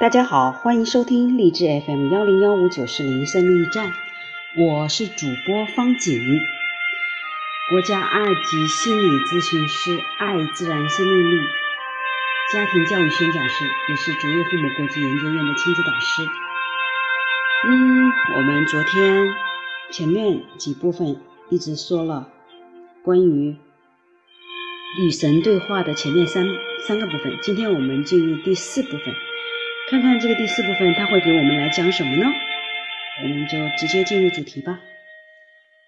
大家好，欢迎收听励志 FM 幺零幺五九四零生命驿站，我是主播方景，国家二级心理咨询师，爱自然生命力家庭教育宣讲师，也是卓越父母国际研究院的亲子导师。嗯，我们昨天前面几部分一直说了关于与神对话的前面三三个部分，今天我们进入第四部分。看看这个第四部分，他会给我们来讲什么呢？我们就直接进入主题吧。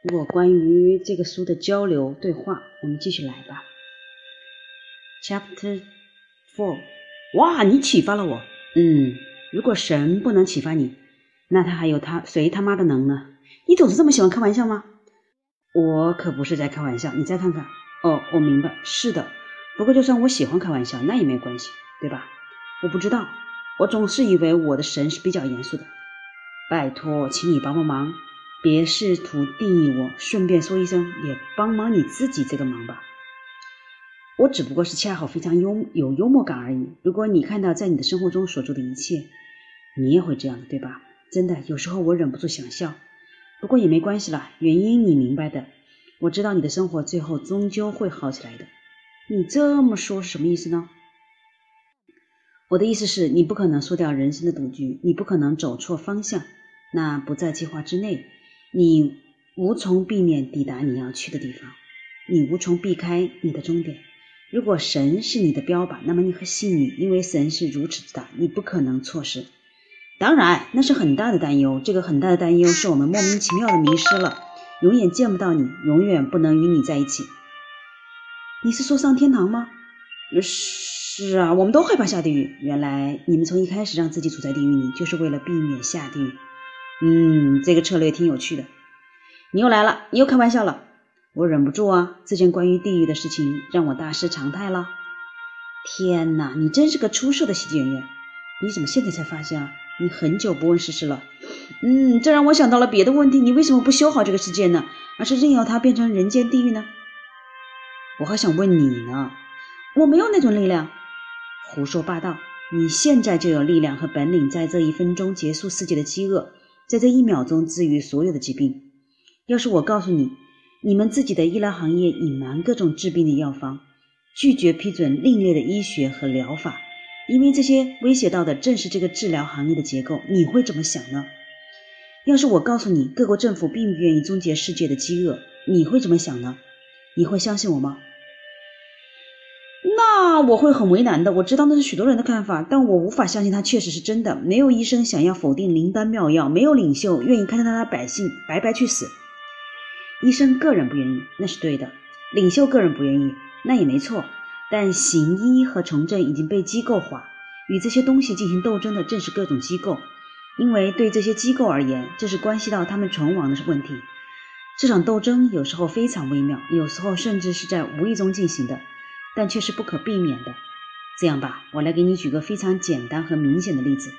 如果关于这个书的交流对话，我们继续来吧。Chapter Four，哇，你启发了我。嗯，如果神不能启发你，那他还有他谁他妈的能呢？你总是这么喜欢开玩笑吗？我可不是在开玩笑，你再看看。哦，我明白，是的。不过就算我喜欢开玩笑，那也没关系，对吧？我不知道。我总是以为我的神是比较严肃的，拜托，请你帮帮忙，别试图定义我，顺便说一声，也帮忙你自己这个忙吧。我只不过是恰好非常幽有幽默感而已。如果你看到在你的生活中所做的一切，你也会这样的，对吧？真的，有时候我忍不住想笑，不过也没关系了，原因你明白的。我知道你的生活最后终究会好起来的。你这么说是什么意思呢？我的意思是，你不可能输掉人生的赌局，你不可能走错方向，那不在计划之内，你无从避免抵达你要去的地方，你无从避开你的终点。如果神是你的标靶，那么你很幸运，因为神是如此之大，你不可能错失。当然，那是很大的担忧，这个很大的担忧是我们莫名其妙的迷失了，永远见不到你，永远不能与你在一起。你是说上天堂吗？是。啊，我们都害怕下地狱。原来你们从一开始让自己处在地狱里，就是为了避免下地狱。嗯，这个策略挺有趣的。你又来了，你又开玩笑了。我忍不住啊，这件关于地狱的事情让我大失常态了。天哪，你真是个出色的喜剧演员。你怎么现在才发现啊？你很久不问世事了。嗯，这让我想到了别的问题。你为什么不修好这个世界呢？而是任由它变成人间地狱呢？我还想问你呢。我没有那种力量。胡说八道！你现在就有力量和本领，在这一分钟结束世界的饥饿，在这一秒钟治愈所有的疾病。要是我告诉你，你们自己的医疗行业隐瞒各种治病的药方，拒绝批准另类的医学和疗法，因为这些威胁到的正是这个治疗行业的结构，你会怎么想呢？要是我告诉你，各国政府并不愿意终结世界的饥饿，你会怎么想呢？你会相信我吗？那我会很为难的。我知道那是许多人的看法，但我无法相信它确实是真的。没有医生想要否定灵丹妙药，没有领袖愿意看到他的百姓白白去死。医生个人不愿意，那是对的；领袖个人不愿意，那也没错。但行医和从政已经被机构化，与这些东西进行斗争的正是各种机构，因为对这些机构而言，这是关系到他们存亡的问题。这场斗争有时候非常微妙，有时候甚至是在无意中进行的。但却是不可避免的。这样吧，我来给你举个非常简单和明显的例子：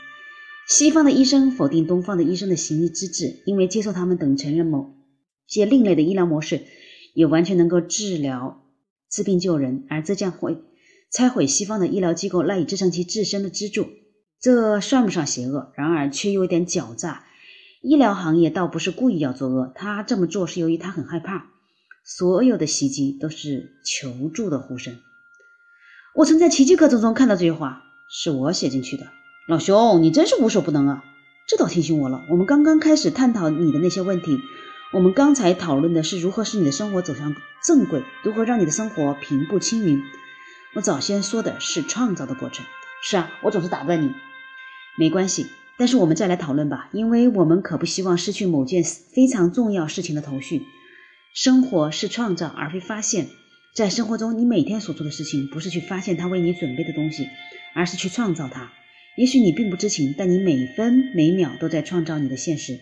西方的医生否定东方的医生的行医资质，因为接受他们等承认某些另类的医疗模式也完全能够治疗、治病救人，而这将会拆毁西方的医疗机构赖以支撑其自身的支柱。这算不上邪恶，然而却有点狡诈。医疗行业倒不是故意要作恶，他这么做是由于他很害怕。所有的袭击都是求助的呼声。我曾在奇迹课程中看到这句话，是我写进去的。老兄，你真是无所不能啊！这倒提醒我了，我们刚刚开始探讨你的那些问题。我们刚才讨论的是如何使你的生活走向正轨，如何让你的生活平步青云。我早先说的是创造的过程。是啊，我总是打断你。没关系，但是我们再来讨论吧，因为我们可不希望失去某件非常重要事情的头绪。生活是创造，而非发现。在生活中，你每天所做的事情不是去发现他为你准备的东西，而是去创造它。也许你并不知情，但你每分每秒都在创造你的现实。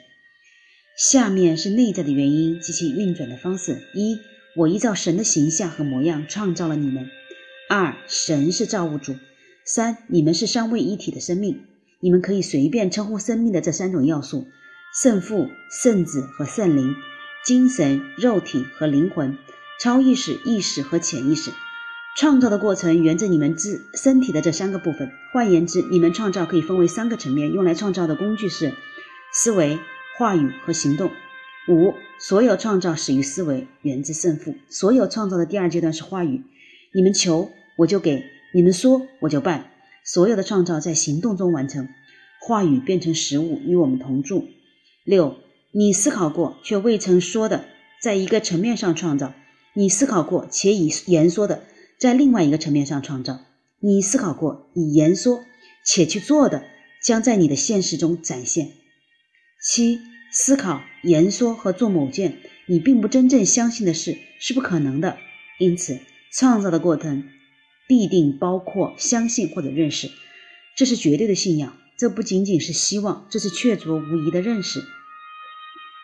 下面是内在的原因及其运转的方式：一，我依照神的形象和模样创造了你们；二，神是造物主；三，你们是三位一体的生命。你们可以随便称呼生命的这三种要素：圣父、圣子和圣灵，精神、肉体和灵魂。超意识、意识和潜意识，创造的过程源自你们自身体的这三个部分。换言之，你们创造可以分为三个层面，用来创造的工具是思维、话语和行动。五，所有创造始于思维，源自胜负。所有创造的第二阶段是话语。你们求，我就给；你们说，我就办。所有的创造在行动中完成，话语变成实物与我们同住。六，你思考过却未曾说的，在一个层面上创造；你思考过且已言说的。在另外一个层面上创造，你思考过、以言说且去做的，将在你的现实中展现。七、思考、言说和做某件你并不真正相信的事是不可能的，因此创造的过程必定包括相信或者认识，这是绝对的信仰。这不仅仅是希望，这是确凿无疑的认识。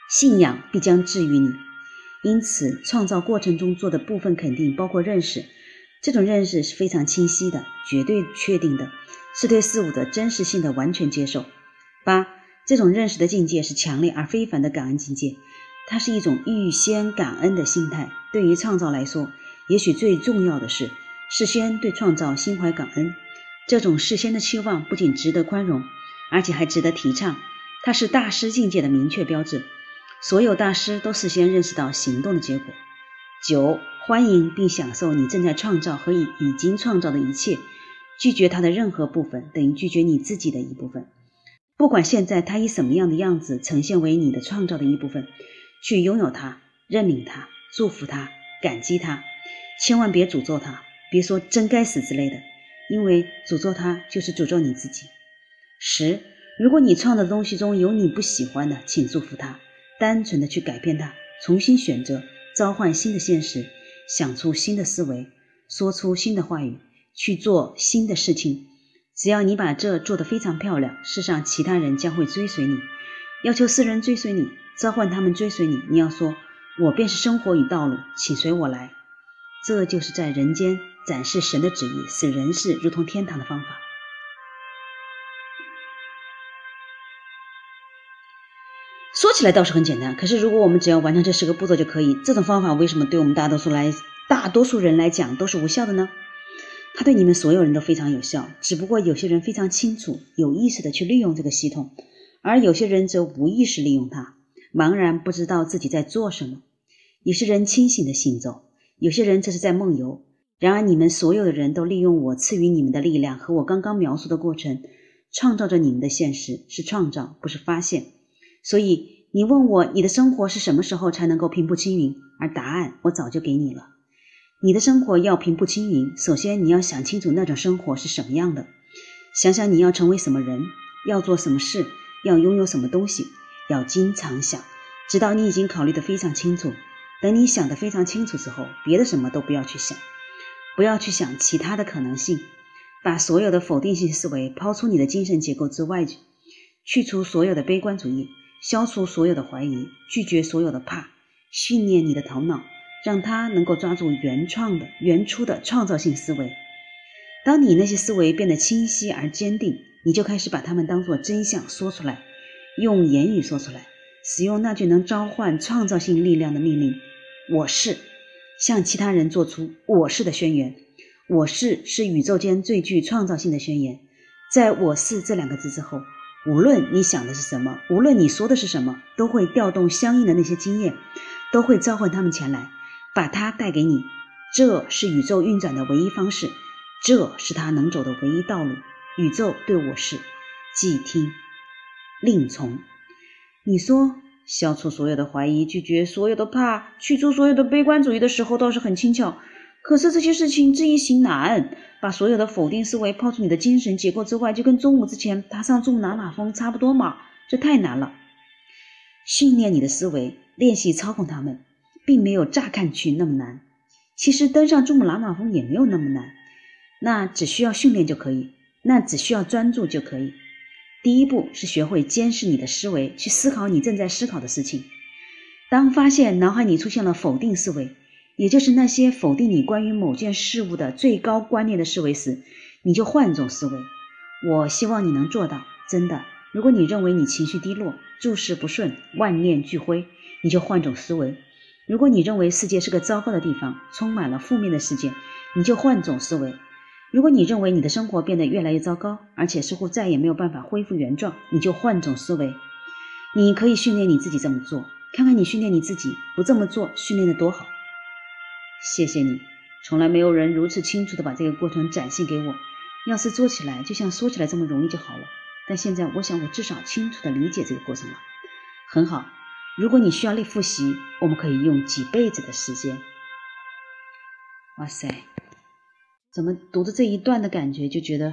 信仰必将治愈你，因此创造过程中做的部分肯定包括认识。这种认识是非常清晰的、绝对确定的，是对事物的真实性的完全接受。八，这种认识的境界是强烈而非凡的感恩境界，它是一种预先感恩的心态。对于创造来说，也许最重要的是事先对创造心怀感恩。这种事先的期望不仅值得宽容，而且还值得提倡。它是大师境界的明确标志。所有大师都事先认识到行动的结果。九。欢迎并享受你正在创造和已已经创造的一切，拒绝它的任何部分等于拒绝你自己的一部分。不管现在它以什么样的样子呈现为你的创造的一部分，去拥有它，认领它，祝福它，感激它。千万别诅咒它，别说真该死之类的，因为诅咒它就是诅咒你自己。十，如果你创造的东西中有你不喜欢的，请祝福它，单纯的去改变它，重新选择，召唤新的现实。想出新的思维，说出新的话语，去做新的事情。只要你把这做得非常漂亮，世上其他人将会追随你。要求世人追随你，召唤他们追随你。你要说：“我便是生活与道路，请随我来。”这就是在人间展示神的旨意，使人世如同天堂的方法。说起来倒是很简单，可是如果我们只要完成这十个步骤就可以，这种方法为什么对我们大多数来大多数人来讲都是无效的呢？它对你们所有人都非常有效，只不过有些人非常清楚、有意识的去利用这个系统，而有些人则无意识利用它，茫然不知道自己在做什么。有些人清醒的行走，有些人这是在梦游。然而，你们所有的人都利用我赐予你们的力量和我刚刚描述的过程，创造着你们的现实，是创造，不是发现。所以你问我你的生活是什么时候才能够平步青云？而答案我早就给你了。你的生活要平步青云，首先你要想清楚那种生活是什么样的，想想你要成为什么人，要做什么事，要拥有什么东西，要经常想，直到你已经考虑得非常清楚。等你想得非常清楚之后，别的什么都不要去想，不要去想其他的可能性，把所有的否定性思维抛出你的精神结构之外去，去除所有的悲观主义。消除所有的怀疑，拒绝所有的怕，训练你的头脑，让它能够抓住原创的、原初的创造性思维。当你那些思维变得清晰而坚定，你就开始把它们当作真相说出来，用言语说出来，使用那句能召唤创造性力量的命令：“我是。”向其他人做出“我是”的宣言。“我是”是宇宙间最具创造性的宣言。在我是这两个字之后。无论你想的是什么，无论你说的是什么，都会调动相应的那些经验，都会召唤他们前来，把它带给你。这是宇宙运转的唯一方式，这是他能走的唯一道路。宇宙对我是，即听，另从。你说，消除所有的怀疑，拒绝所有的怕，去除所有的悲观主义的时候，倒是很轻巧。可是这些事情这一行难，把所有的否定思维抛出你的精神结构之外，就跟中午之前爬上珠穆朗玛峰差不多嘛。这太难了。训练你的思维，练习操控他们，并没有乍看去那么难。其实登上珠穆朗玛峰也没有那么难，那只需要训练就可以，那只需要专注就可以。第一步是学会监视你的思维，去思考你正在思考的事情。当发现脑海里出现了否定思维。也就是那些否定你关于某件事物的最高观念的思维时，你就换种思维。我希望你能做到，真的。如果你认为你情绪低落、诸事不顺、万念俱灰，你就换种思维。如果你认为世界是个糟糕的地方，充满了负面的事件，你就换种思维；如果你认为你的生活变得越来越糟糕，而且似乎再也没有办法恢复原状，你就换种思维。你可以训练你自己这么做，看看你训练你自己不这么做训练的多好。谢谢你，从来没有人如此清楚的把这个过程展现给我。要是做起来就像说起来这么容易就好了。但现在我想我至少清楚的理解这个过程了。很好，如果你需要练复习，我们可以用几辈子的时间。哇塞，怎么读着这一段的感觉就觉得，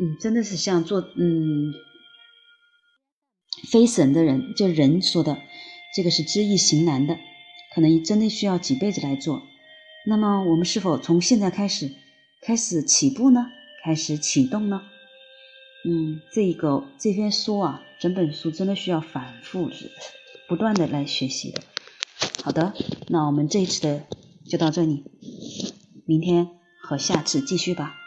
嗯，真的是像做嗯。非神的人，就人说的，这个是知易行难的，可能真的需要几辈子来做。那么，我们是否从现在开始，开始起步呢？开始启动呢？嗯，这个这篇书啊，整本书真的需要反复、不断的来学习的。好的，那我们这一次的就到这里，明天和下次继续吧。